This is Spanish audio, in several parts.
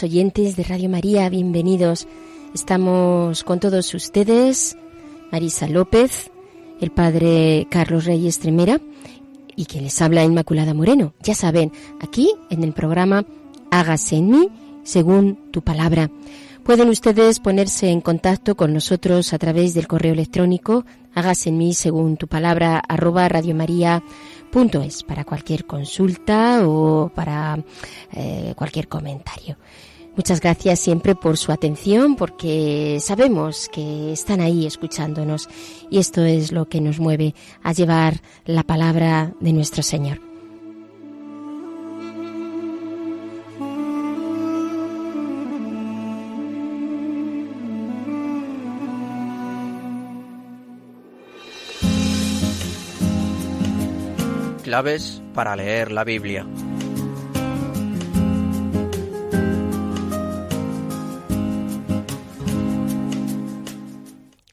Oyentes de Radio María, bienvenidos. Estamos con todos ustedes, Marisa López, el padre Carlos Reyes Tremera y quien les habla Inmaculada Moreno. Ya saben, aquí en el programa Hágase en mí según tu palabra. Pueden ustedes ponerse en contacto con nosotros a través del correo electrónico hágase en mí según tu palabra arroba radiomaria.es para cualquier consulta o para eh, cualquier comentario. Muchas gracias siempre por su atención porque sabemos que están ahí escuchándonos y esto es lo que nos mueve a llevar la palabra de nuestro Señor. Claves para leer la Biblia.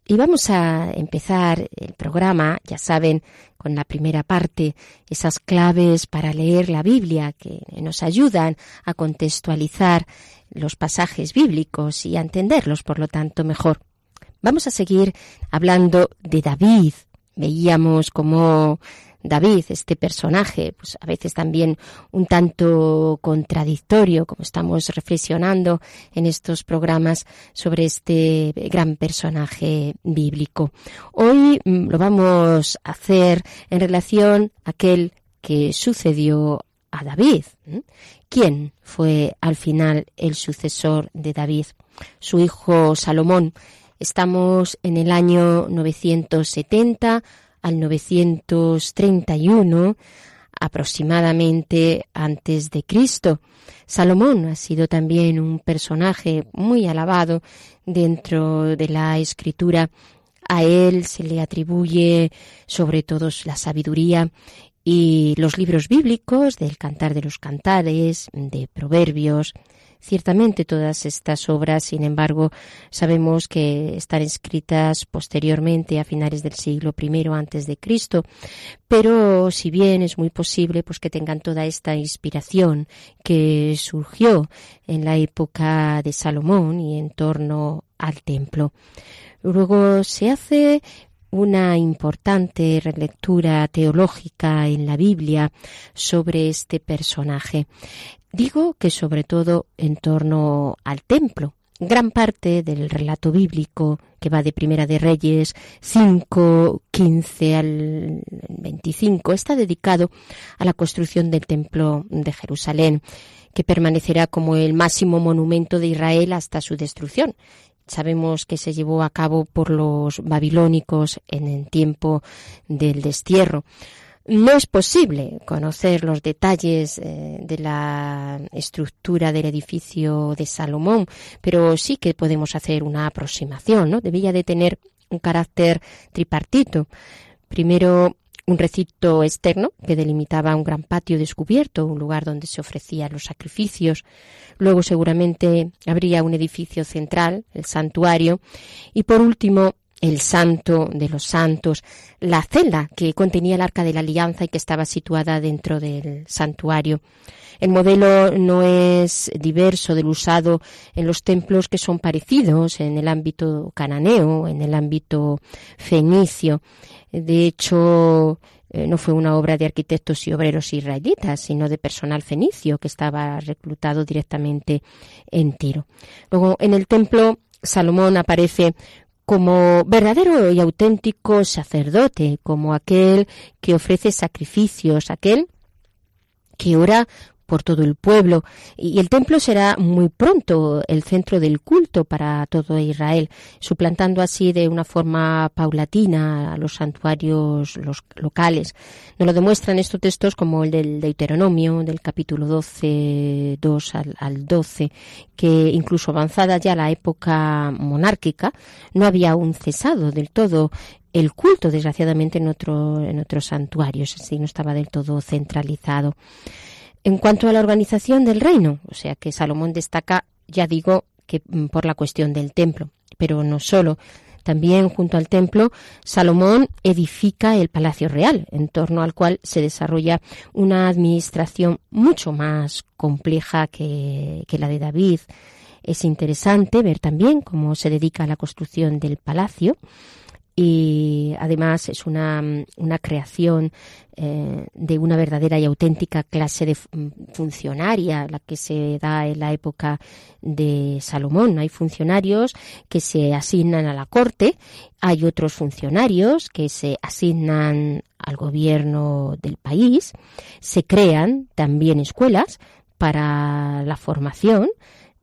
Y vamos a empezar el programa, ya saben, con la primera parte, esas claves para leer la Biblia que nos ayudan a contextualizar los pasajes bíblicos y a entenderlos, por lo tanto, mejor. Vamos a seguir hablando de David. Veíamos cómo David, este personaje, pues a veces también un tanto contradictorio, como estamos reflexionando en estos programas sobre este gran personaje bíblico. Hoy mm, lo vamos a hacer en relación a aquel que sucedió a David. ¿Quién fue al final el sucesor de David? Su hijo Salomón. Estamos en el año 970 al 931 aproximadamente antes de Cristo. Salomón ha sido también un personaje muy alabado dentro de la escritura. A él se le atribuye sobre todo la sabiduría y los libros bíblicos del Cantar de los Cantares, de Proverbios, Ciertamente todas estas obras, sin embargo, sabemos que están escritas posteriormente a finales del siglo I antes de Cristo, pero si bien es muy posible pues que tengan toda esta inspiración que surgió en la época de Salomón y en torno al templo. Luego se hace una importante relectura teológica en la Biblia sobre este personaje. Digo que sobre todo en torno al templo. Gran parte del relato bíblico que va de Primera de Reyes 5, 15 al 25 está dedicado a la construcción del templo de Jerusalén, que permanecerá como el máximo monumento de Israel hasta su destrucción sabemos que se llevó a cabo por los babilónicos en el tiempo del destierro. No es posible conocer los detalles eh, de la estructura del edificio de Salomón, pero sí que podemos hacer una aproximación, ¿no? Debía de tener un carácter tripartito. Primero, un recinto externo que delimitaba un gran patio descubierto, un lugar donde se ofrecían los sacrificios. Luego seguramente habría un edificio central, el santuario. Y por último, el santo de los santos, la celda que contenía el arca de la alianza y que estaba situada dentro del santuario. El modelo no es diverso del usado en los templos que son parecidos en el ámbito cananeo, en el ámbito fenicio. De hecho, eh, no fue una obra de arquitectos y obreros israelitas, sino de personal fenicio que estaba reclutado directamente en Tiro. Luego, en el templo, Salomón aparece como verdadero y auténtico sacerdote, como aquel que ofrece sacrificios, aquel que ora por todo el pueblo y el templo será muy pronto el centro del culto para todo Israel, suplantando así de una forma paulatina a los santuarios los locales. Nos lo demuestran estos textos como el del Deuteronomio, del capítulo 12, 2 al, al 12, que incluso avanzada ya la época monárquica, no había aún cesado del todo el culto, desgraciadamente, en, otro, en otros santuarios, así no estaba del todo centralizado. En cuanto a la organización del reino, o sea que Salomón destaca, ya digo, que mm, por la cuestión del templo, pero no solo. También junto al templo, Salomón edifica el Palacio Real, en torno al cual se desarrolla una administración mucho más compleja que, que la de David. Es interesante ver también cómo se dedica a la construcción del palacio y además es una, una creación eh, de una verdadera y auténtica clase de funcionaria, la que se da en la época de Salomón. Hay funcionarios que se asignan a la corte, hay otros funcionarios que se asignan al gobierno del país, se crean también escuelas para la formación,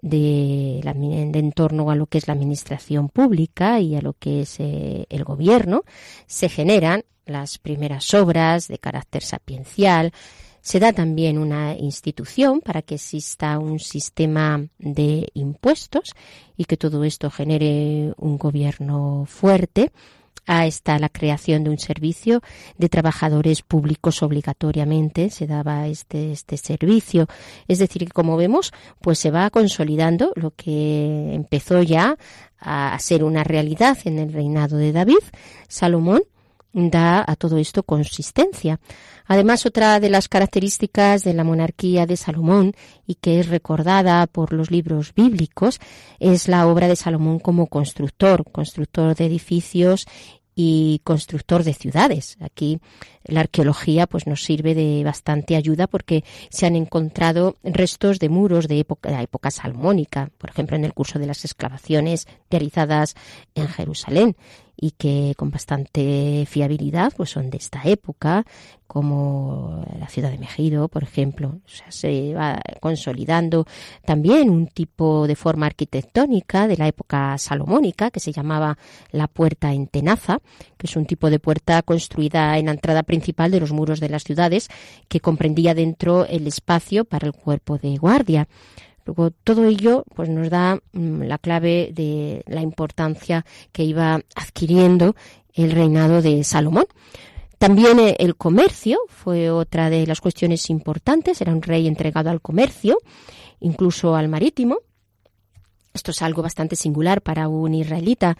de, la, en torno a lo que es la administración pública y a lo que es eh, el gobierno, se generan las primeras obras de carácter sapiencial, se da también una institución para que exista un sistema de impuestos y que todo esto genere un gobierno fuerte a está la creación de un servicio de trabajadores públicos obligatoriamente. Se daba este este servicio. Es decir que como vemos pues se va consolidando lo que empezó ya a ser una realidad en el reinado de David Salomón da a todo esto consistencia. Además, otra de las características de la monarquía de Salomón y que es recordada por los libros bíblicos es la obra de Salomón como constructor, constructor de edificios y constructor de ciudades. Aquí la arqueología pues nos sirve de bastante ayuda porque se han encontrado restos de muros de época, de época salmónica, por ejemplo en el curso de las excavaciones realizadas en Jerusalén y que con bastante fiabilidad pues son de esta época, como la ciudad de Mejido, por ejemplo. Se va consolidando también un tipo de forma arquitectónica de la época salomónica que se llamaba la puerta en tenaza, que es un tipo de puerta construida en la entrada principal de los muros de las ciudades que comprendía dentro el espacio para el cuerpo de guardia. Luego, todo ello pues, nos da mm, la clave de la importancia que iba adquiriendo el reinado de Salomón. También eh, el comercio fue otra de las cuestiones importantes. Era un rey entregado al comercio, incluso al marítimo. Esto es algo bastante singular para un israelita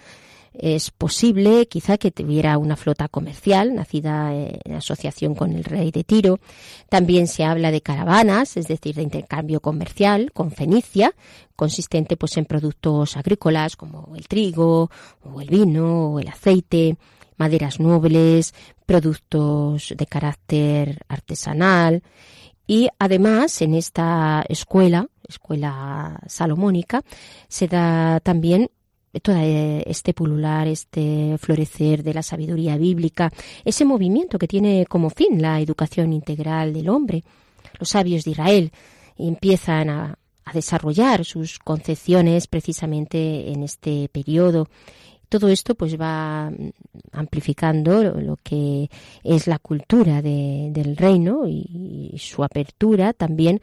es posible quizá que tuviera una flota comercial nacida en asociación con el rey de Tiro. También se habla de caravanas, es decir, de intercambio comercial con Fenicia, consistente pues en productos agrícolas como el trigo o el vino o el aceite, maderas nobles, productos de carácter artesanal y además en esta escuela, escuela salomónica, se da también todo este pulular, este florecer de la sabiduría bíblica, ese movimiento que tiene como fin la educación integral del hombre. Los sabios de Israel empiezan a, desarrollar sus concepciones precisamente en este periodo. Todo esto pues va amplificando lo que es la cultura del reino y su apertura también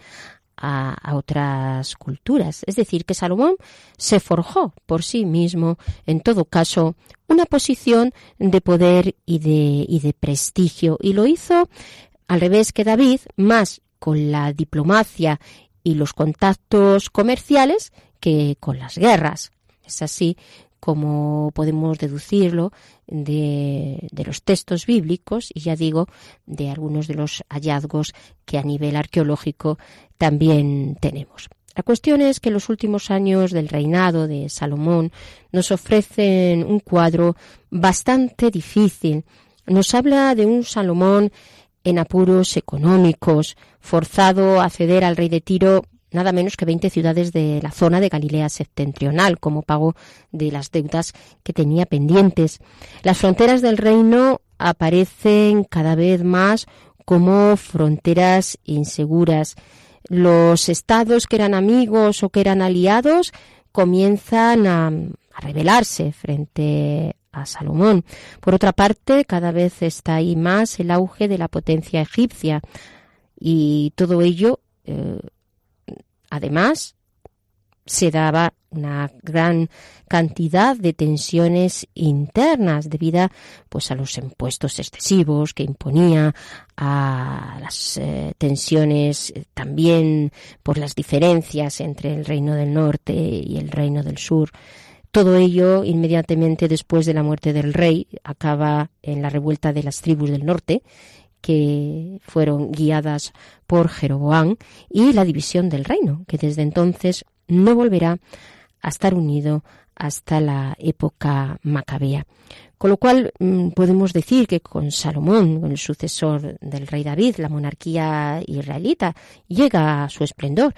a, otras culturas. Es decir, que Salomón se forjó por sí mismo, en todo caso, una posición de poder y de, y de prestigio. Y lo hizo al revés que David, más con la diplomacia y los contactos comerciales que con las guerras. Es así como podemos deducirlo de, los textos bíblicos y ya digo de algunos de los hallazgos que a nivel arqueológico también tenemos. La cuestión es que los últimos años del reinado de Salomón nos ofrecen un cuadro bastante difícil. Nos habla de un Salomón en apuros económicos, forzado a ceder al rey de Tiro nada menos que 20 ciudades de la zona de Galilea septentrional como pago de las deudas que tenía pendientes. Las fronteras del reino aparecen cada vez más como fronteras inseguras. Los estados que eran amigos o que eran aliados comienzan a, rebelarse frente a Salomón. Por otra parte, cada vez está ahí más el auge de la potencia egipcia y todo ello, eh, además, se daba una gran cantidad de tensiones internas debido pues a los impuestos excesivos que imponía a las eh, tensiones eh, también por las diferencias entre el reino del norte y el reino del sur. Todo ello, inmediatamente después de la muerte del rey, acaba en la revuelta de las tribus del norte, que fueron guiadas por Jeroboam, y la división del reino, que desde entonces no volverá a estar unido hasta la época macabea. Con lo cual mm, podemos decir que con Salomón, el sucesor del rey David, la monarquía israelita llega a su esplendor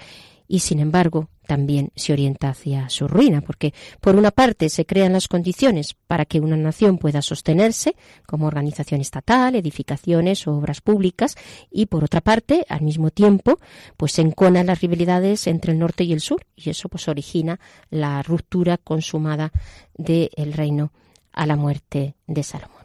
y sin embargo también se orienta hacia su ruina, porque por una parte se crean las condiciones para que una nación pueda sostenerse como organización estatal, edificaciones o obras públicas, y por otra parte, al mismo tiempo, pues se enconan las rivalidades entre el norte y el sur, y eso pues origina la ruptura consumada del reino a la muerte de Salomón.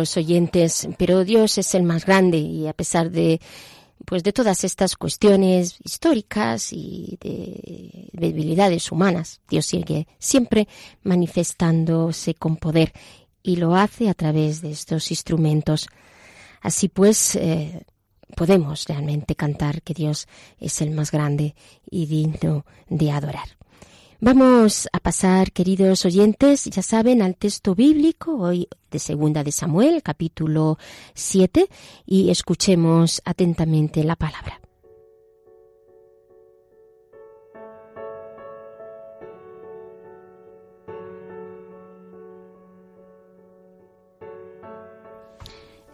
Queridos oyentes, pero Dios es el más grande y a pesar de pues de todas estas cuestiones históricas y de debilidades humanas, Dios sigue siempre manifestándose con poder y lo hace a través de estos instrumentos. Así pues, eh, podemos realmente cantar que Dios es el más grande y digno de adorar. Vamos a pasar, queridos oyentes, ya saben, al texto bíblico hoy de Segunda de Samuel, capítulo 7, y escuchemos atentamente la palabra.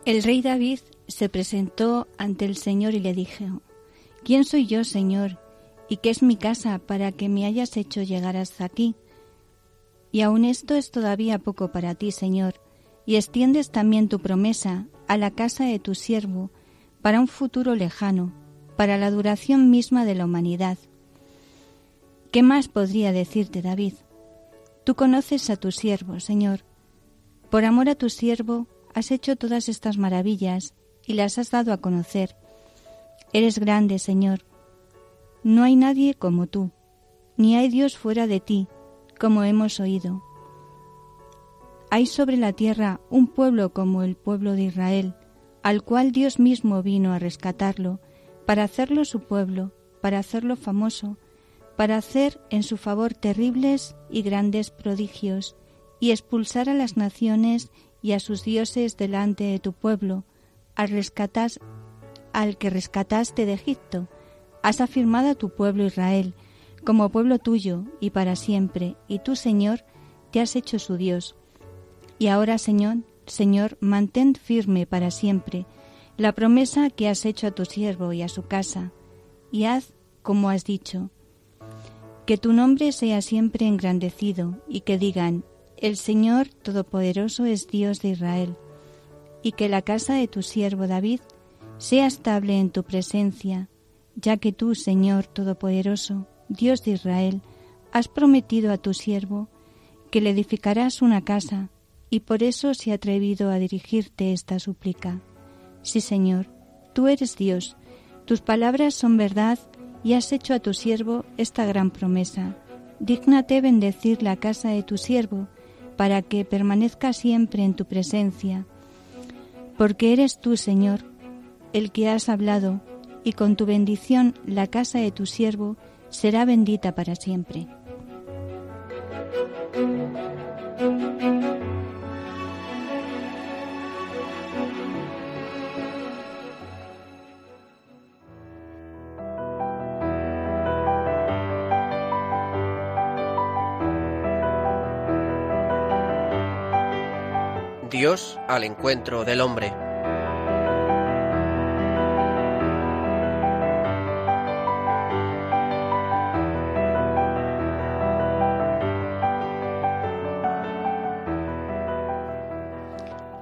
El rey David se presentó ante el Señor y le dijo, ¿Quién soy yo, Señor? ¿Y qué es mi casa para que me hayas hecho llegar hasta aquí? Y aun esto es todavía poco para ti, Señor, y extiendes también tu promesa a la casa de tu siervo para un futuro lejano, para la duración misma de la humanidad. ¿Qué más podría decirte, David? Tú conoces a tu siervo, Señor. Por amor a tu siervo, has hecho todas estas maravillas y las has dado a conocer. Eres grande, Señor. No hay nadie como tú, ni hay Dios fuera de ti, como hemos oído. Hay sobre la tierra un pueblo como el pueblo de Israel, al cual Dios mismo vino a rescatarlo, para hacerlo su pueblo, para hacerlo famoso, para hacer en su favor terribles y grandes prodigios, y expulsar a las naciones y a sus dioses delante de tu pueblo, al, al que rescataste de Egipto. Has afirmado a tu pueblo Israel como pueblo tuyo y para siempre, y tú, Señor, te has hecho su Dios. Y ahora, Señor, Señor, mantén firme para siempre la promesa que has hecho a tu siervo y a su casa, y haz como has dicho. Que tu nombre sea siempre engrandecido y que digan, el Señor Todopoderoso es Dios de Israel, y que la casa de tu siervo David sea estable en tu presencia, ya que tú, Señor Todopoderoso, Dios de Israel, has prometido a tu siervo que le edificarás una casa, y por eso se ha atrevido a dirigirte esta súplica. Sí, Señor, tú eres Dios, tus palabras son verdad y has hecho a tu siervo esta gran promesa. Dígnate bendecir la casa de tu siervo, para que permanezca siempre en tu presencia. Porque eres tú, Señor, el que has hablado, y con tu bendición la casa de tu siervo será bendita para siempre. Dios al encuentro del hombre.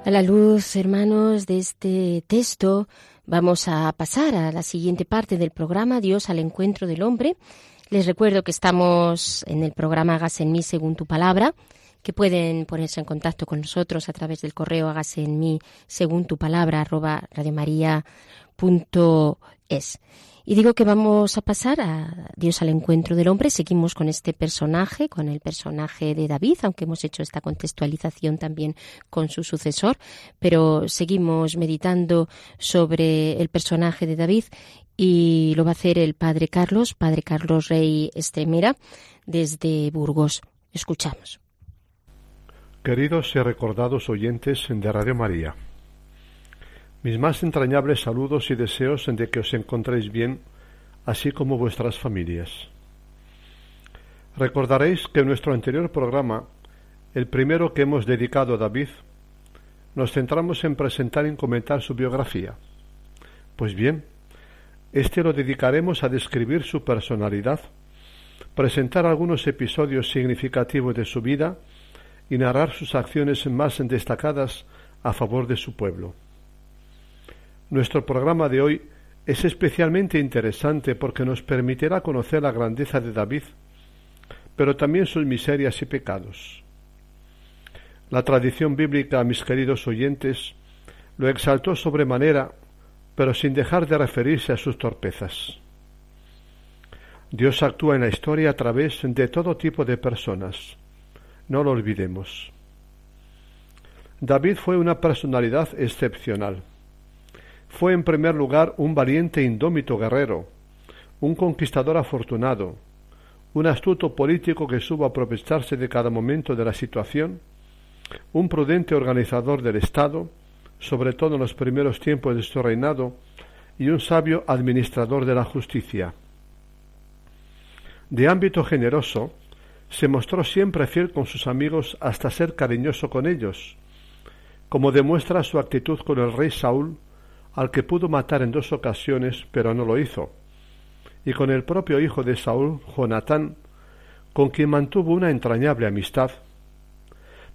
A la luz, hermanos, de este texto, vamos a pasar a la siguiente parte del programa, Dios al encuentro del hombre. Les recuerdo que estamos en el programa Hagas en mí según tu palabra, que pueden ponerse en contacto con nosotros a través del correo hágase en mí según tu palabra arroba radiomaria.es. Y digo que vamos a pasar a Dios al encuentro del hombre. Seguimos con este personaje, con el personaje de David, aunque hemos hecho esta contextualización también con su sucesor, pero seguimos meditando sobre el personaje de David y lo va a hacer el padre Carlos, padre Carlos Rey Estremera, desde Burgos. Escuchamos. Queridos y recordados oyentes de Radio María, mis más entrañables saludos y deseos de que os encontréis bien, así como vuestras familias. Recordaréis que en nuestro anterior programa, el primero que hemos dedicado a David, nos centramos en presentar y comentar su biografía. Pues bien, este lo dedicaremos a describir su personalidad, presentar algunos episodios significativos de su vida, y narrar sus acciones más destacadas a favor de su pueblo. Nuestro programa de hoy es especialmente interesante porque nos permitirá conocer la grandeza de David, pero también sus miserias y pecados. La tradición bíblica, mis queridos oyentes, lo exaltó sobremanera, pero sin dejar de referirse a sus torpezas. Dios actúa en la historia a través de todo tipo de personas, no lo olvidemos. David fue una personalidad excepcional. Fue en primer lugar un valiente e indómito guerrero, un conquistador afortunado, un astuto político que supo aprovecharse de cada momento de la situación, un prudente organizador del Estado, sobre todo en los primeros tiempos de su reinado, y un sabio administrador de la justicia. De ámbito generoso, se mostró siempre fiel con sus amigos hasta ser cariñoso con ellos, como demuestra su actitud con el rey Saúl, al que pudo matar en dos ocasiones, pero no lo hizo, y con el propio hijo de Saúl, Jonatán, con quien mantuvo una entrañable amistad,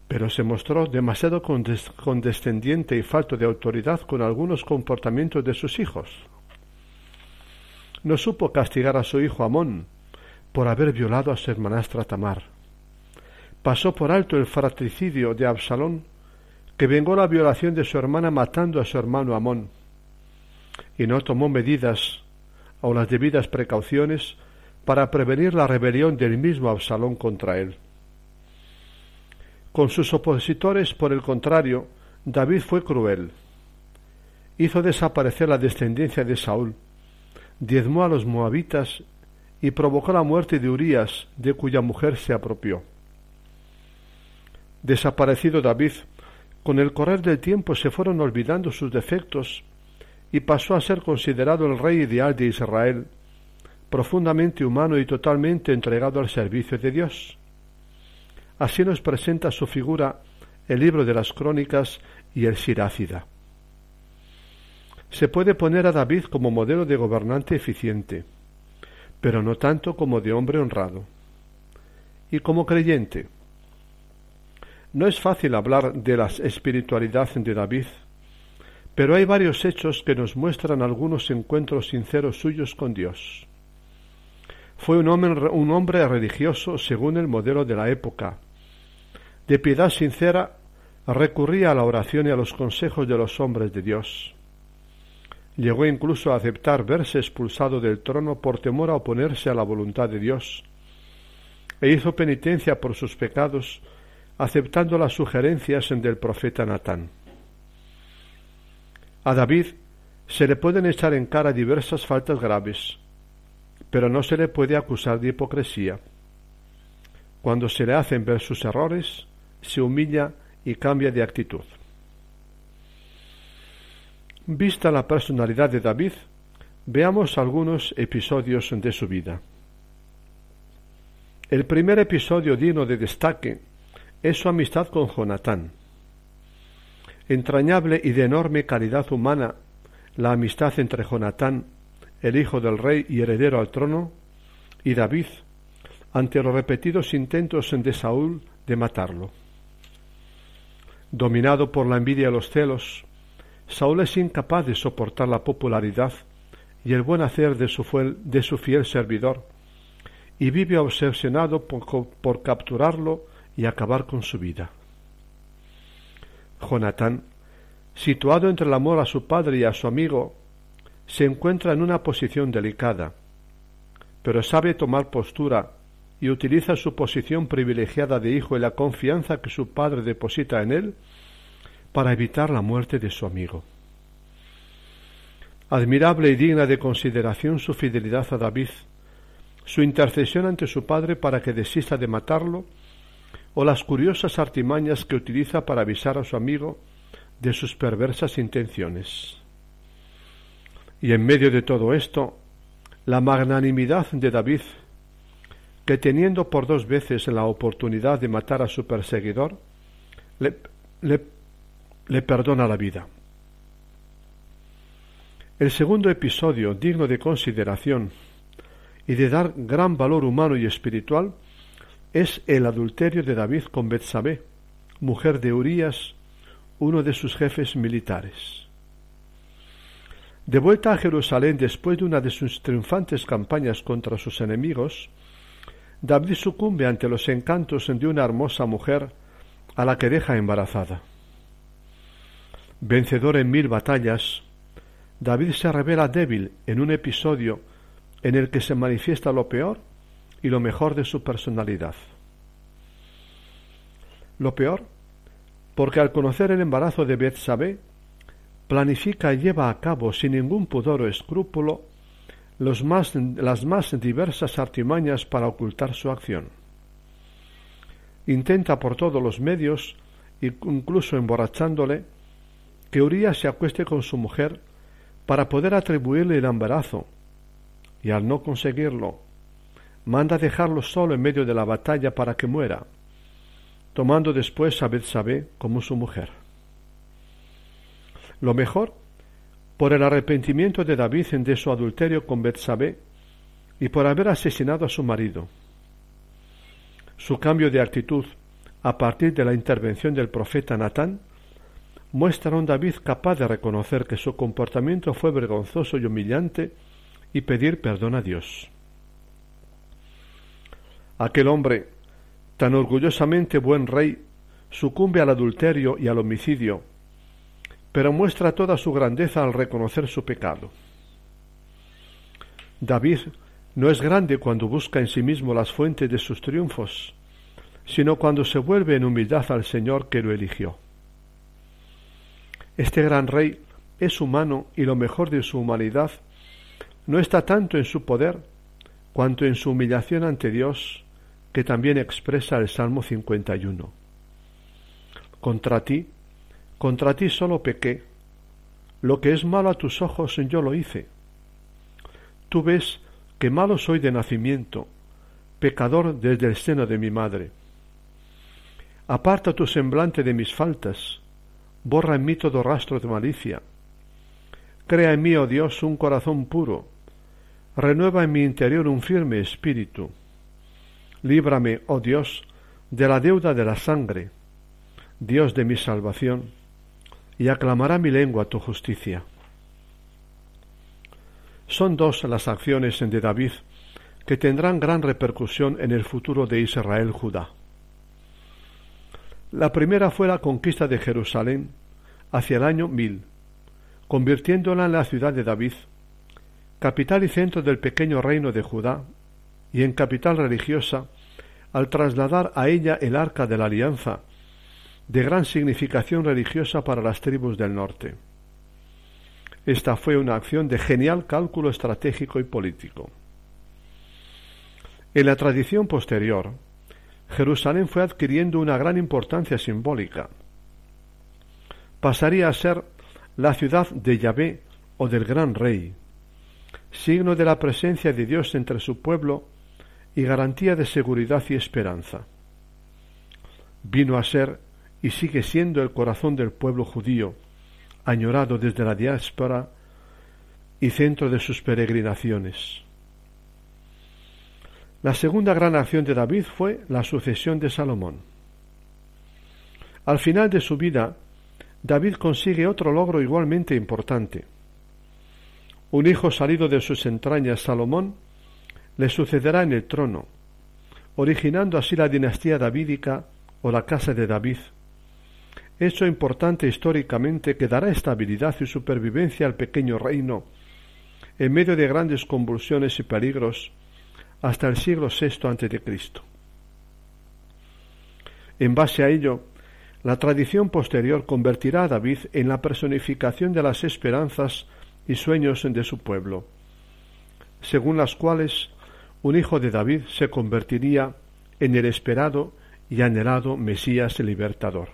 pero se mostró demasiado condescendiente y falto de autoridad con algunos comportamientos de sus hijos. No supo castigar a su hijo Amón, por haber violado a su hermanastra Tamar. Pasó por alto el fratricidio de Absalón, que vengó la violación de su hermana matando a su hermano Amón, y no tomó medidas o las debidas precauciones para prevenir la rebelión del mismo Absalón contra él. Con sus opositores, por el contrario, David fue cruel. Hizo desaparecer la descendencia de Saúl, diezmó a los moabitas y provocó la muerte de Urías, de cuya mujer se apropió. Desaparecido David, con el correr del tiempo se fueron olvidando sus defectos y pasó a ser considerado el rey ideal de Israel, profundamente humano y totalmente entregado al servicio de Dios. Así nos presenta su figura el libro de las crónicas y el Sirácida. Se puede poner a David como modelo de gobernante eficiente, pero no tanto como de hombre honrado. Y como creyente, no es fácil hablar de la espiritualidad de David, pero hay varios hechos que nos muestran algunos encuentros sinceros suyos con Dios. Fue un hombre, religioso según el modelo de la época. De piedad sincera recurría a la oración y a los consejos de los hombres de Dios. Llegó incluso a aceptar verse expulsado del trono por temor a oponerse a la voluntad de Dios, e hizo penitencia por sus pecados, aceptando las sugerencias del profeta Natán. A David se le pueden echar en cara diversas faltas graves, pero no se le puede acusar de hipocresía. Cuando se le hacen ver sus errores, se humilla y cambia de actitud. Vista la personalidad de David, veamos algunos episodios de su vida. El primer episodio digno de destaque es su amistad con Jonatán. Entrañable y de enorme calidad humana, la amistad entre Jonatán, el hijo del rey y heredero al trono, y David, ante los repetidos intentos de Saúl de matarlo. Dominado por la envidia y los celos, Saúl es incapaz de soportar la popularidad y el buen hacer de su, fiel servidor, y vive obsesionado por capturarlo y acabar con su vida. Jonatán, situado entre el amor a su padre y a su amigo, se encuentra en una posición delicada, pero sabe tomar postura y utiliza su posición privilegiada de hijo y la confianza que su padre deposita en él para evitar la muerte de su amigo. Admirable y digna de consideración su fidelidad a David, su intercesión ante su padre para que desista de matarlo, o las curiosas artimañas que utiliza para avisar a su amigo de sus perversas intenciones. Y en medio de todo esto, la magnanimidad de David, que teniendo por dos veces la oportunidad de matar a su perseguidor, le, le le perdona la vida. El segundo episodio, digno de consideración y de dar gran valor humano y espiritual, es el adulterio de David con Betsabé, mujer de Urías, uno de sus jefes militares. De vuelta a Jerusalén después de una de sus triunfantes campañas contra sus enemigos, David sucumbe ante los encantos de una hermosa mujer a la que deja embarazada. Vencedor en mil batallas, David se revela débil en un episodio en el que se manifiesta lo peor y lo mejor de su personalidad. Lo peor, porque al conocer el embarazo de Betsabé, planifica y lleva a cabo sin ningún pudor o escrúpulo las más diversas artimañas para ocultar su acción. Intenta por todos los medios, incluso emborrachándole, que Urias se acueste con su mujer para poder atribuirle el embarazo, y al no conseguirlo, manda dejarlo solo en medio de la batalla para que muera, tomando después a Betsabé como su mujer. Lo mejor, por el arrepentimiento de David de su adulterio con Betsabé y por haber asesinado a su marido. Su cambio de actitud a partir de la intervención del profeta Natán muestra a un David capaz de reconocer que su comportamiento fue vergonzoso y humillante y pedir perdón a Dios. Aquel hombre, tan orgullosamente buen rey, sucumbe al adulterio y al homicidio, pero muestra toda su grandeza al reconocer su pecado. David no es grande cuando busca en sí mismo las fuentes de sus triunfos, sino cuando se vuelve en humildad al Señor que lo eligió. Este gran rey es humano y lo mejor de su humanidad no está tanto en su poder cuanto en su humillación ante Dios, que también expresa el Salmo 51. Contra ti, contra ti solo pequé, lo que es malo a tus ojos yo lo hice. Tú ves que malo soy de nacimiento, pecador desde el seno de mi madre. Aparta tu semblante de mis faltas, borra en mí todo rastro de malicia. Crea en mí, oh Dios, un corazón puro, renueva en mi interior un firme espíritu. Líbrame, oh Dios, de la deuda de la sangre, Dios de mi salvación, y aclamará mi lengua tu justicia. Son dos las acciones de David que tendrán gran repercusión en el futuro de Israel Judá. La primera fue la conquista de Jerusalén hacia el año mil, convirtiéndola en la ciudad de David, capital y centro del pequeño reino de Judá, y en capital religiosa, al trasladar a ella el arca de la alianza, de gran significación religiosa para las tribus del norte. Esta fue una acción de genial cálculo estratégico y político. En la tradición posterior, Jerusalén fue adquiriendo una gran importancia simbólica. Pasaría a ser la ciudad de Yahvé o del gran rey, signo de la presencia de Dios entre su pueblo y garantía de seguridad y esperanza. Vino a ser y sigue siendo el corazón del pueblo judío, añorado desde la diáspora y centro de sus peregrinaciones. La segunda gran acción de David fue la sucesión de Salomón. Al final de su vida, David consigue otro logro igualmente importante. Un hijo salido de sus entrañas, Salomón, le sucederá en el trono, originando así la dinastía davídica o la casa de David, hecho importante históricamente que dará estabilidad y supervivencia al pequeño reino en medio de grandes convulsiones y peligros hasta el siglo VI a.C. En base a ello, la tradición posterior convertirá a David en la personificación de las esperanzas y sueños de su pueblo, según las cuales un hijo de David se convertiría en el esperado y anhelado Mesías libertador.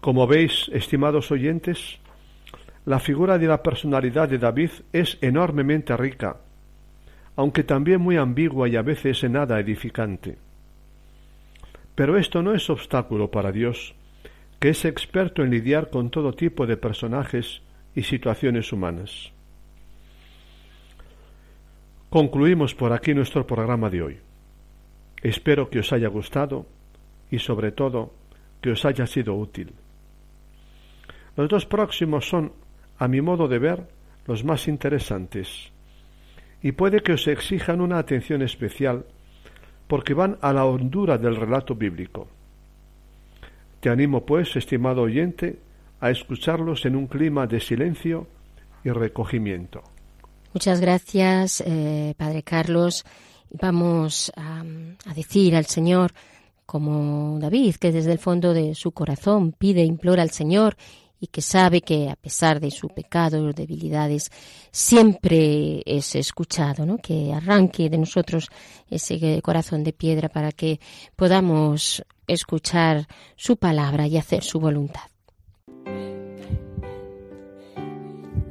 Como veis, estimados oyentes, la figura de la personalidad de David es enormemente rica, aunque también muy ambigua y a veces nada edificante. Pero esto no es obstáculo para Dios, que es experto en lidiar con todo tipo de personajes y situaciones humanas. Concluimos por aquí nuestro programa de hoy. Espero que os haya gustado y sobre todo que os haya sido útil. Los dos próximos son, a mi modo de ver, los más interesantes y puede que os exijan una atención especial porque van a la hondura del relato bíblico. Te animo, pues, estimado oyente, a escucharlos en un clima de silencio y recogimiento. Muchas gracias, eh, Padre Carlos. Vamos a, a decir al Señor, como David, que desde el fondo de su corazón pide, implora al Señor y que sabe que a pesar de su pecado, debilidades, siempre es escuchado, ¿no? Que arranque de nosotros ese corazón de piedra para que podamos escuchar su palabra y hacer su voluntad.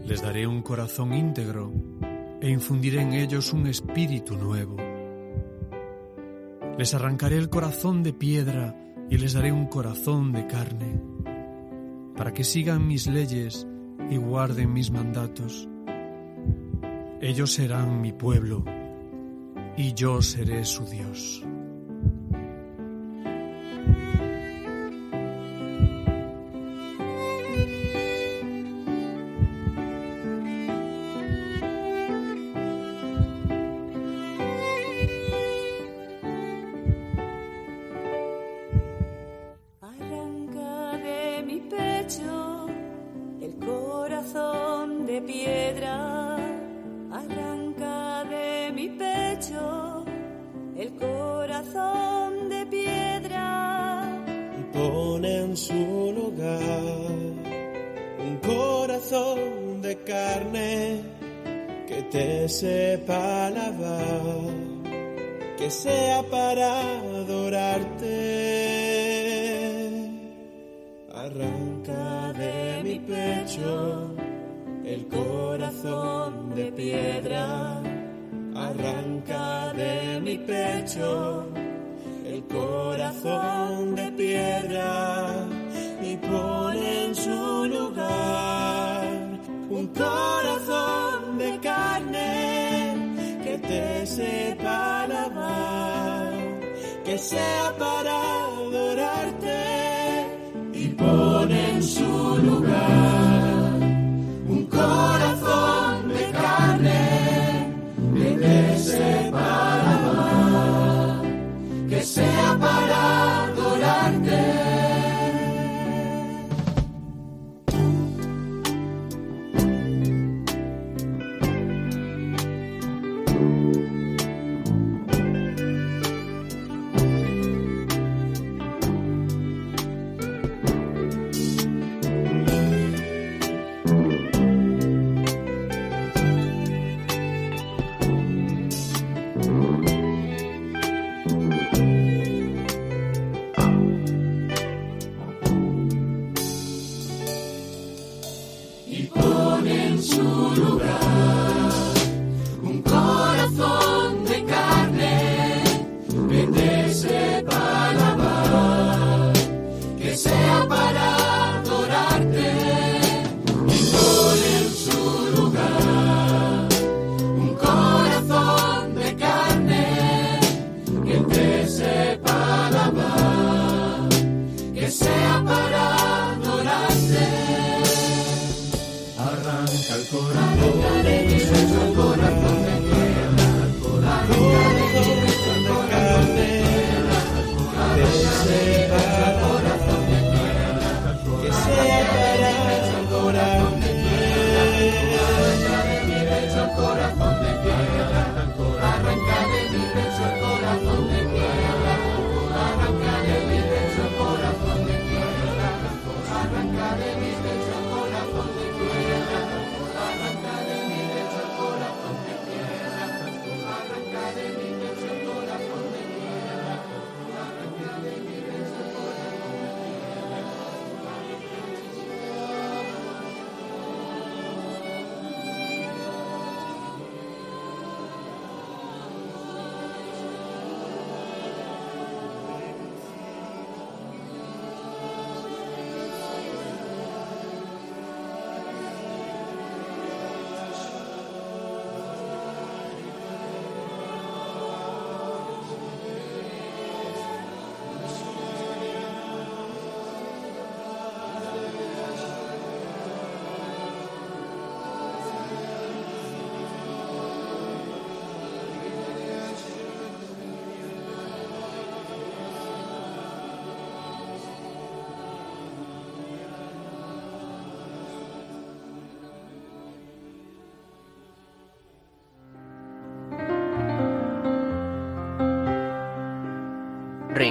Les daré un corazón íntegro e infundiré en ellos un espíritu nuevo. Les arrancaré el corazón de piedra y les daré un corazón de carne para que sigan mis leyes y guarden mis mandatos. Ellos serán mi pueblo y yo seré su Dios.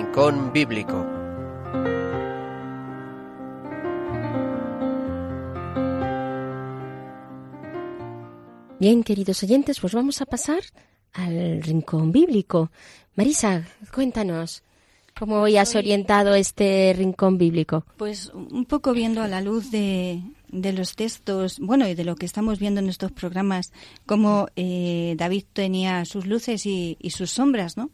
Rincón Bíblico. Bien, queridos oyentes, pues vamos a pasar al rincón bíblico. Marisa, cuéntanos cómo hoy has orientado este rincón bíblico. Pues un poco viendo a la luz de, de los textos, bueno, y de lo que estamos viendo en estos programas, cómo eh, David tenía sus luces y, y sus sombras, ¿no?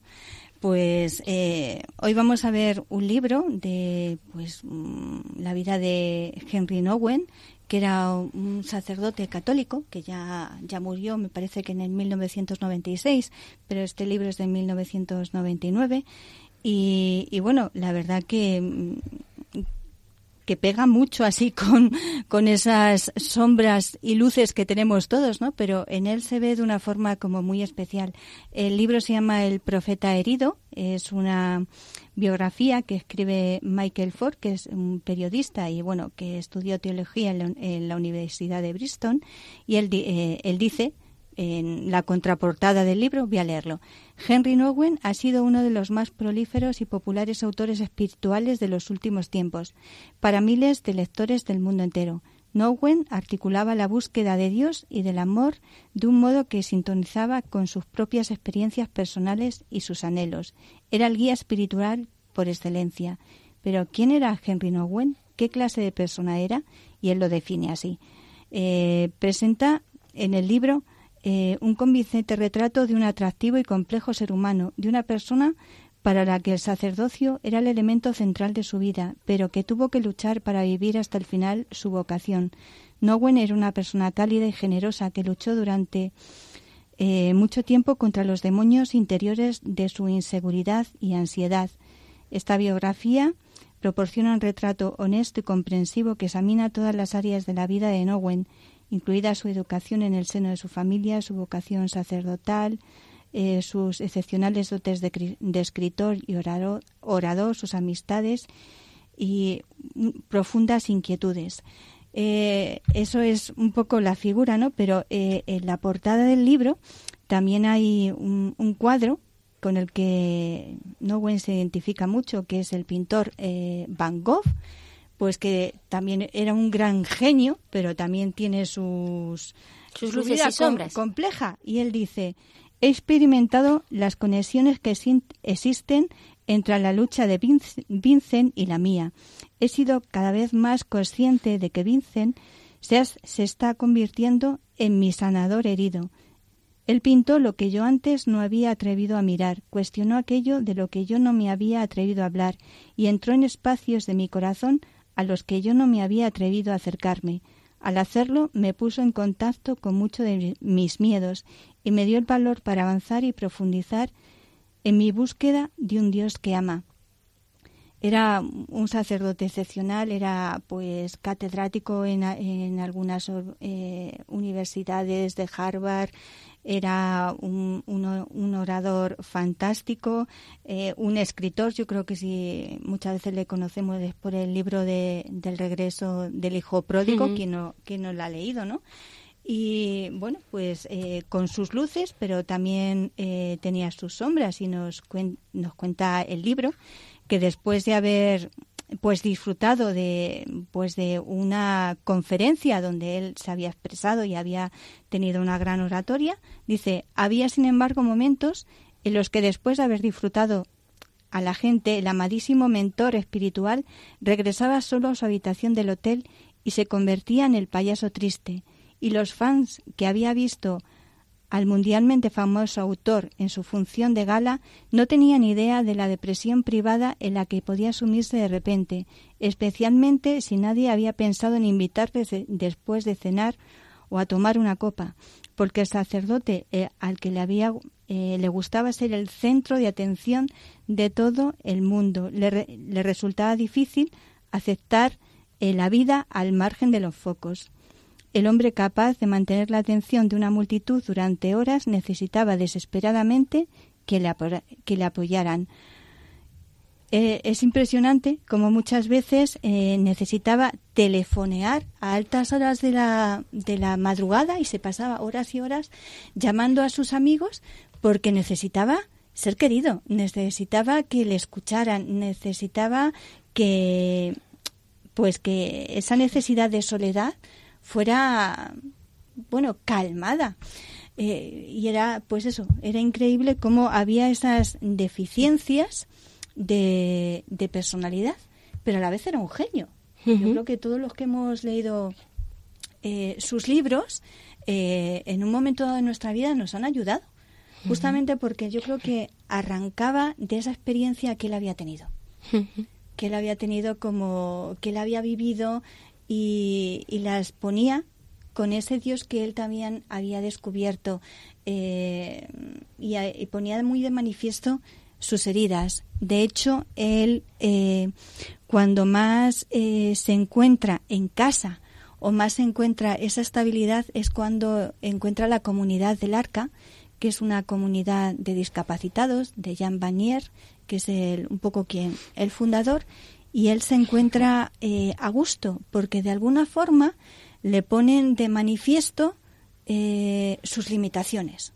Pues eh, hoy vamos a ver un libro de pues mm, la vida de Henry Nowen, que era un sacerdote católico que ya, ya murió, me parece que en el 1996, pero este libro es de 1999. Y, y bueno, la verdad que mm, que pega mucho así con, con esas sombras y luces que tenemos todos, ¿no? Pero en él se ve de una forma como muy especial. El libro se llama El profeta herido, Es una biografía que escribe Michael Ford, que es un periodista y bueno, que estudió teología en la, Universidad de Bristol, y él, eh, él dice en la contraportada del libro, voy a leerlo. Henry Nowen ha sido uno de los más prolíferos y populares autores espirituales de los últimos tiempos, para miles de lectores del mundo entero. Nowen articulaba la búsqueda de Dios y del amor de un modo que sintonizaba con sus propias experiencias personales y sus anhelos. Era el guía espiritual por excelencia. Pero ¿quién era Henry Nowen? ¿Qué clase de persona era? Y él lo define así. Eh, presenta en el libro eh, un convincente retrato de un atractivo y complejo ser humano, de una persona para la que el sacerdocio era el elemento central de su vida, pero que tuvo que luchar para vivir hasta el final su vocación. Nowen era una persona cálida y generosa que luchó durante eh, mucho tiempo contra los demonios interiores de su inseguridad y ansiedad. Esta biografía proporciona un retrato honesto y comprensivo que examina todas las áreas de la vida de Nowen, incluida su educación en el seno de su familia, su vocación sacerdotal, eh, sus excepcionales dotes de, cri- de escritor y orador, orador, sus amistades y mm, profundas inquietudes. Eh, eso es un poco la figura, ¿no? Pero eh, en la portada del libro también hay un, cuadro con el que Nowen se identifica mucho, que es el pintor Van Gogh, pues que también era un gran genio, pero también tiene sus, Sus su luces vida y com- sombras. compleja. Y él dice, he experimentado las conexiones que existen entre la lucha de Vinc- Vincent y la mía. He sido cada vez más consciente de que Vincent se, has- se está convirtiendo en mi sanador herido. Él pintó lo que yo antes no había atrevido a mirar, cuestionó aquello de lo que yo no me había atrevido a hablar y entró en espacios de mi corazón a los que yo no me había atrevido a acercarme. Al hacerlo me puso en contacto con muchos de mi- mis miedos y me dio el valor para avanzar y profundizar en mi búsqueda de un Dios que ama. Era un sacerdote excepcional, era pues catedrático en, en algunas eh, universidades de Harvard, era un, un un orador fantástico, eh, un escritor, yo creo que sí, muchas veces le conocemos es por el libro de, del regreso del hijo pródigo, Ujú. quien no, quien no lo ha leído, ¿no? Y bueno, pues eh, con sus luces, pero también eh, tenía sus sombras y nos, cuen- nos cuenta el libro que después de haber pues disfrutado de pues de una conferencia donde él se había expresado y había tenido una gran oratoria, dice, había sin embargo momentos en los que después de haber disfrutado a la gente, el amadísimo mentor espiritual regresaba solo a su habitación del hotel y se convertía en el payaso triste, y los fans que había visto al mundialmente famoso autor en su función de gala no tenían idea de la depresión privada en la que podía sumirse de repente, especialmente si nadie había pensado en invitarle de- después de cenar o a tomar una copa, porque el sacerdote eh, al que le había eh, le gustaba ser el centro de atención de todo el mundo. Le resultaba difícil aceptar eh, la vida al margen de los focos. El hombre capaz de mantener la atención de una multitud durante horas necesitaba desesperadamente que le, que le apoyaran. Eh, es impresionante como muchas veces eh, necesitaba telefonear a altas horas de la, de la madrugada y se pasaba horas y horas llamando a sus amigos porque necesitaba ser querido, necesitaba que le escucharan, necesitaba que pues que esa necesidad de soledad fuera bueno calmada. Eh, y era pues eso era increíble cómo había esas deficiencias de, de personalidad pero a la vez era un genio. Yo creo que todos los que hemos leído eh, sus libros eh, en un momento dado de nuestra vida nos han ayudado justamente porque yo creo que arrancaba de esa experiencia que él había tenido. Que él había tenido como que él había vivido y, y las ponía con ese Dios que él también había descubierto eh, y, ponía muy de manifiesto sus heridas. De hecho, él eh, cuando más eh, se encuentra en casa o más se encuentra esa estabilidad es cuando encuentra la comunidad del arca, que es una comunidad de discapacitados, de Jean Vanier, que es el, un poco quien, el fundador, y él se encuentra eh, a gusto, porque de alguna forma le ponen de manifiesto eh, sus limitaciones.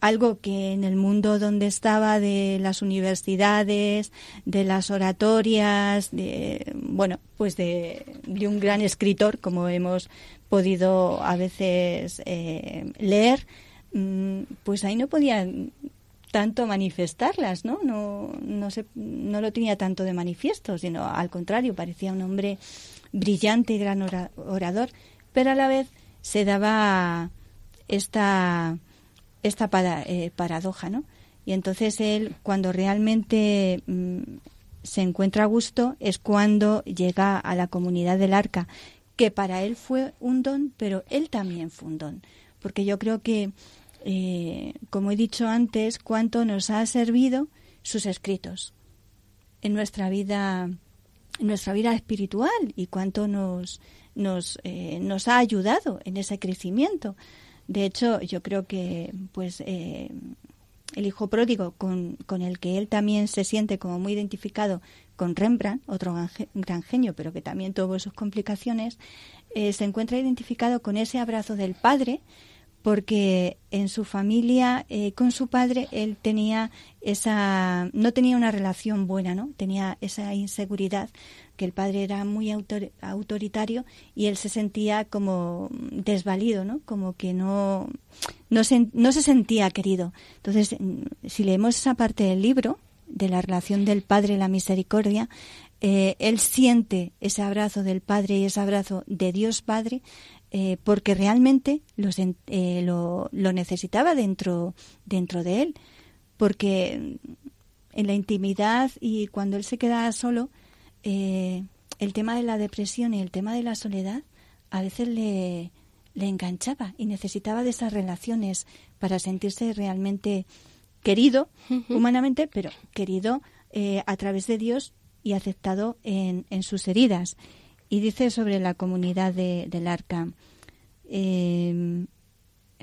Algo que en el mundo donde estaba de las universidades, de las oratorias, de, bueno, pues de, un gran escritor, como hemos podido a veces eh, leer, mm, pues ahí no podían tanto manifestarlas, ¿no? No, no, se, no lo tenía tanto de manifiesto, sino al contrario, parecía un hombre brillante y gran ora- orador, pero a la vez se daba esta, esta eh, paradoja, ¿no? Y entonces él, cuando realmente mm, se encuentra a gusto, es cuando llega a la comunidad del arca, que para él fue un don, pero él también fue un don. Porque yo creo que, eh, como he dicho antes, cuánto nos ha servido sus escritos en nuestra vida, en nuestra vida espiritual y cuánto nos, nos, eh, nos ha ayudado en ese crecimiento. De hecho, yo creo que, pues, eh, el hijo pródigo, con, con el que él también se siente como muy identificado con Rembrandt, otro gran ge- gran genio, pero que también tuvo sus complicaciones, eh, se encuentra identificado con ese abrazo del padre, porque en su familia eh, con su padre él tenía esa no tenía una relación buena no tenía esa inseguridad que el padre era muy autor- autoritario y él se sentía como desvalido no como que no no se, no se sentía querido. Entonces mm, si leemos esa parte del libro de la relación del padre y la misericordia eh, él siente ese abrazo del padre y ese abrazo de Dios Padre eh, porque realmente lo, sen- eh, lo, lo necesitaba dentro, dentro de él, porque en la intimidad y cuando él se quedaba solo, eh, el tema de la depresión y el tema de la soledad a veces le, le enganchaba y necesitaba de esas relaciones para sentirse realmente querido humanamente, pero querido eh, a través de Dios y aceptado en, en sus heridas. Y dice sobre la comunidad de- del arca. eh,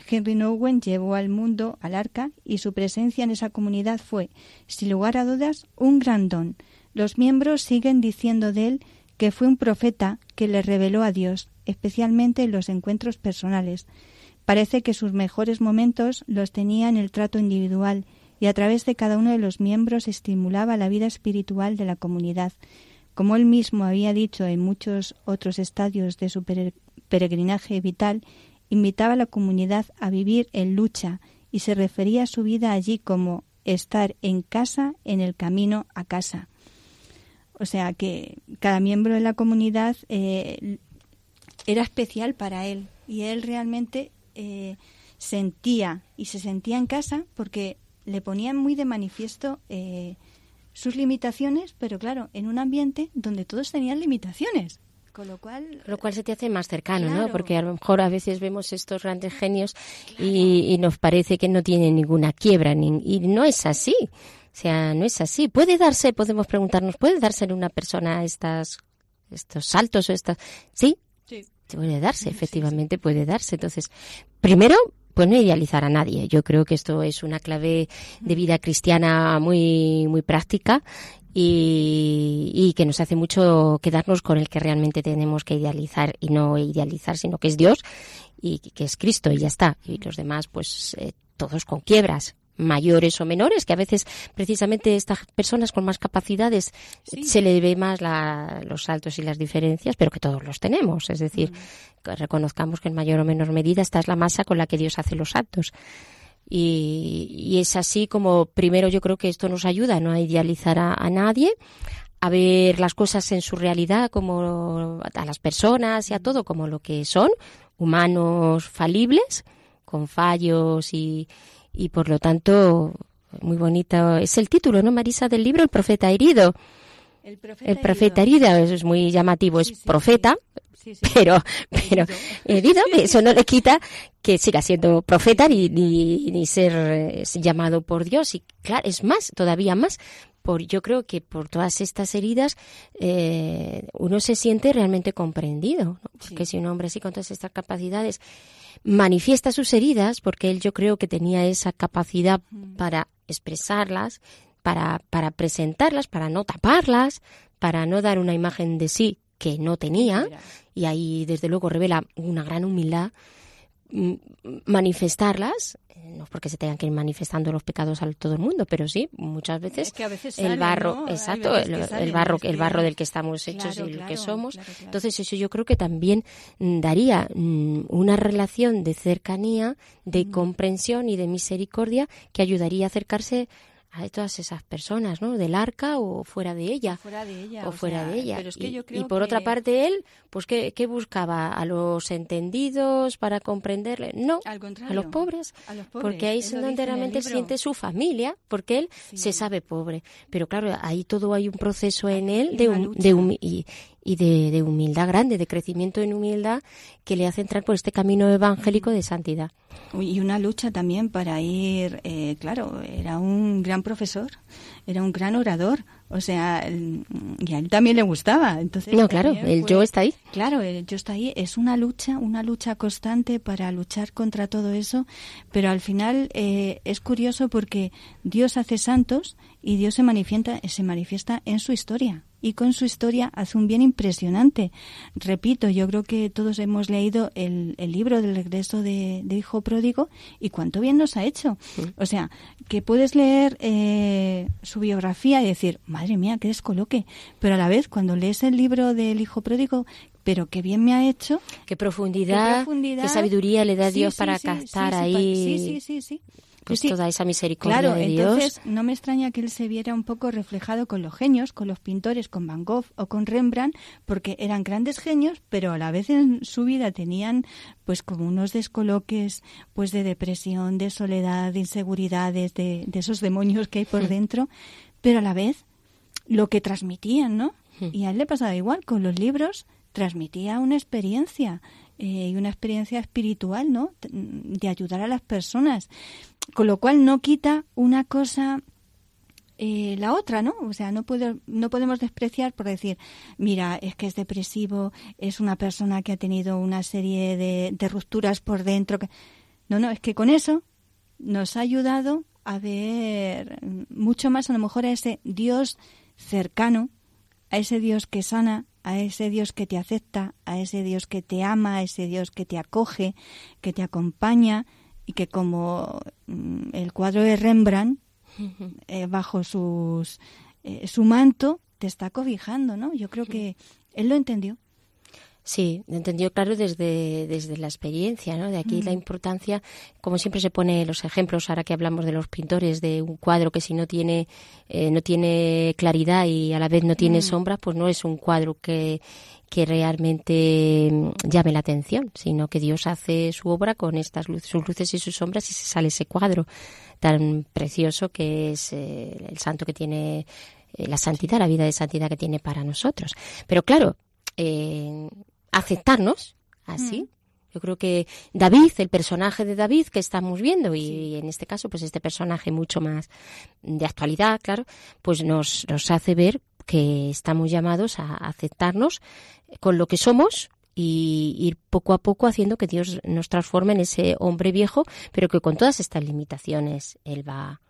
Henry Nowen llevó al mundo al arca y su presencia en esa comunidad fue, sin lugar a dudas, un gran don. Los miembros siguen diciendo de él que fue un profeta que le reveló a Dios, especialmente en los encuentros personales. Parece que sus mejores momentos los tenía en el trato individual y a través de cada uno de los miembros estimulaba la vida espiritual de la comunidad. Como él mismo había dicho en muchos otros estadios de su pere- peregrinaje vital, invitaba a la comunidad a vivir en lucha y se refería a su vida allí como estar en casa en el camino a casa. O sea que cada miembro de la comunidad eh, era especial para él y él realmente eh, sentía y se sentía en casa porque le ponían muy de manifiesto eh, sus limitaciones, pero claro, en un ambiente donde todos tenían limitaciones. Con lo cual, Lo cual se te hace más cercano, ¿no? Porque a lo mejor a veces vemos estos grandes genios y, y nos parece que no tienen ninguna quiebra, ni- y no es así. O sea, no es así. Puede darse, podemos preguntarnos, ¿puede darse en una persona estas, estos saltos o estas? Sí, Sí. puede darse, efectivamente puede darse. Entonces, primero, pues no idealizar a nadie. Yo creo que esto es una clave de vida cristiana muy, muy práctica y, y que nos hace mucho quedarnos con el que realmente tenemos que idealizar y no idealizar, sino que es Dios y que es Cristo y ya está. Y los demás, pues eh, todos con quiebras mayores o menores, que a veces precisamente estas personas con más capacidades se le ve más la- los saltos y las diferencias, pero que todos los tenemos. Es decir, que reconozcamos que en mayor o menor medida esta es la masa con la que Dios hace los saltos. Y, y es así como primero yo creo que esto nos ayuda no a idealizar a, a nadie, a ver las cosas en su realidad como a las personas y a todo como lo que son, humanos falibles, con fallos y, y por lo tanto muy bonito es el título, ¿no, Marisa, del libro El profeta herido? el profeta, El profeta herido. herido, eso es muy llamativo, es Sí, profeta, Sí, pero, pero herido, eso no le quita que siga siendo profeta ni, ni, ni ser eh, llamado por Dios. Y claro, es más, todavía más, por, yo creo que por todas estas heridas eh, uno se siente realmente comprendido, ¿no? porque si un hombre así con todas estas capacidades manifiesta sus heridas, porque él yo creo que tenía esa capacidad para expresarlas, para, para presentarlas, para no taparlas, para no dar una imagen de sí que no tenía, y ahí desde luego revela una gran humildad mm, manifestarlas, eh, no porque se tengan que ir manifestando los pecados a todo el mundo, pero sí, muchas veces, Es que a veces el barro, exacto, el, el barro, el barro del que estamos hechos Claro, y el que somos. claro. Entonces eso yo creo que también mm, daría mm, una relación de cercanía, de comprensión y de misericordia que ayudaría a acercarse a todas esas personas, ¿no? Del arca o fuera de ella. fuera de ella, O, o fuera sea, de ella. pero es que y, yo y creo por otra parte él, pues ¿qué, qué buscaba? ¿A los entendidos para comprenderle? No, Al a los pobres. a los pobres, Porque ahí es donde realmente siente su familia, porque él se sabe pobre. Pero claro, ahí todo hay un proceso en él de, hum- de y, y de, de humildad grande, de crecimiento en humildad que le hace entrar por este camino evangélico de santidad. Y una lucha también para ir, eh, claro, era un gran profesor, era un gran orador, o sea, y a él también le gustaba. Entonces, No, claro, el fue- yo está ahí. Claro, el yo está ahí, es una lucha, una lucha constante para luchar contra todo eso, pero al final eh, es curioso porque Dios hace santos y Dios se manifiesta, se manifiesta en su historia y con su historia hace un bien impresionante. Repito, yo creo que todos hemos leído el, el libro del regreso de, de Hijo Pródigo y cuánto bien nos ha hecho. O sea, que puedes leer eh, su biografía y decir, madre mía, qué descoloque, pero a la vez cuando lees el libro del Hijo Pródigo, pero qué bien me ha hecho, Qué profundidad, qué, profundidad. sabiduría le da Sí, Dios sí, para captar ahí sí, sí, sí, sí. Pues Sí, toda esa misericordia Claro, de entonces Dios. no me extraña que él se viera un poco reflejado con los genios, con los pintores, con Van Gogh o con Rembrandt, porque eran grandes genios, pero a la vez en su vida tenían pues como unos descoloques pues de depresión, de soledad, de inseguridades, de, de esos demonios que hay por dentro, pero a la vez lo que transmitían, ¿no? Y a él le pasaba igual con los libros, transmitía una experiencia eh, y una experiencia espiritual, ¿no? De ayudar a las personas, con lo cual no quita una cosa eh, la otra, ¿no? O sea, no, puedo, no podemos despreciar por decir, mira, es que es depresivo, es una persona que ha tenido una serie de, de rupturas por dentro. Que... No, no, es que con eso nos ha ayudado a ver mucho más a lo mejor a ese Dios cercano, a ese Dios que sana, a ese Dios que te acepta, a ese Dios que te ama, a ese Dios que te acoge, que te acompaña y que como mm, el cuadro de Rembrandt, eh, bajo sus, eh, su manto, te está cobijando, ¿no? Yo creo que él lo entendió. Sí, entendió claro desde, desde la experiencia, ¿no? De aquí Mm. la importancia, como siempre se pone los ejemplos, ahora que hablamos de los pintores, de un cuadro que si no tiene, eh, no tiene claridad y a la vez no tiene Mm. sombras, pues no es un cuadro que, que realmente mm, llame la atención, sino que Dios hace su obra con estas luces, sus luces y sus sombras y se sale ese cuadro tan precioso que es eh, el santo que tiene eh, la santidad, la vida de santidad que tiene para nosotros. Pero claro, eh, aceptarnos así. Yo creo que David, el personaje de David que estamos viendo, y en este caso, pues este personaje mucho más de actualidad, claro, pues nos, nos hace ver que estamos llamados a aceptarnos con lo que somos y ir poco a poco haciendo que Dios nos transforme en ese hombre viejo, pero que con todas estas limitaciones Él va,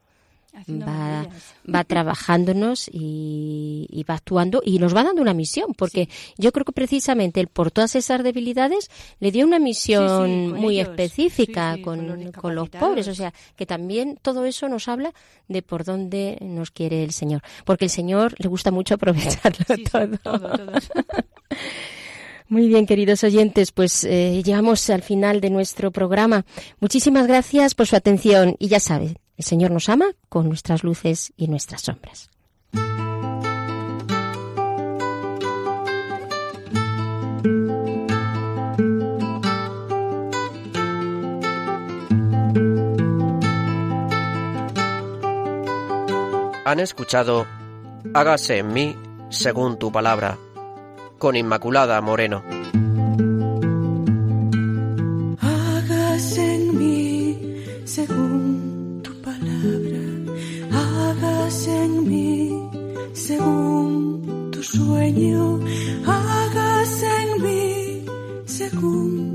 va, va trabajándonos y, y va actuando y nos va dando una misión, porque yo creo que precisamente él por todas esas debilidades le dio una misión Sí, sí, con muy ellos. específica con, con los con los discapacitados. pobres, o sea, que también todo eso nos habla de por dónde nos quiere el Señor, porque el Señor le gusta mucho aprovecharlo todo. Muy bien, queridos oyentes, pues eh, llegamos al final de nuestro programa. Muchísimas gracias por su atención y ya saben, el Señor nos ama con nuestras luces y nuestras sombras. Han escuchado Hágase en mí según tu palabra, con Inmaculada Moreno. Hágase en mí según según tu sueño, hagas en mí según tu.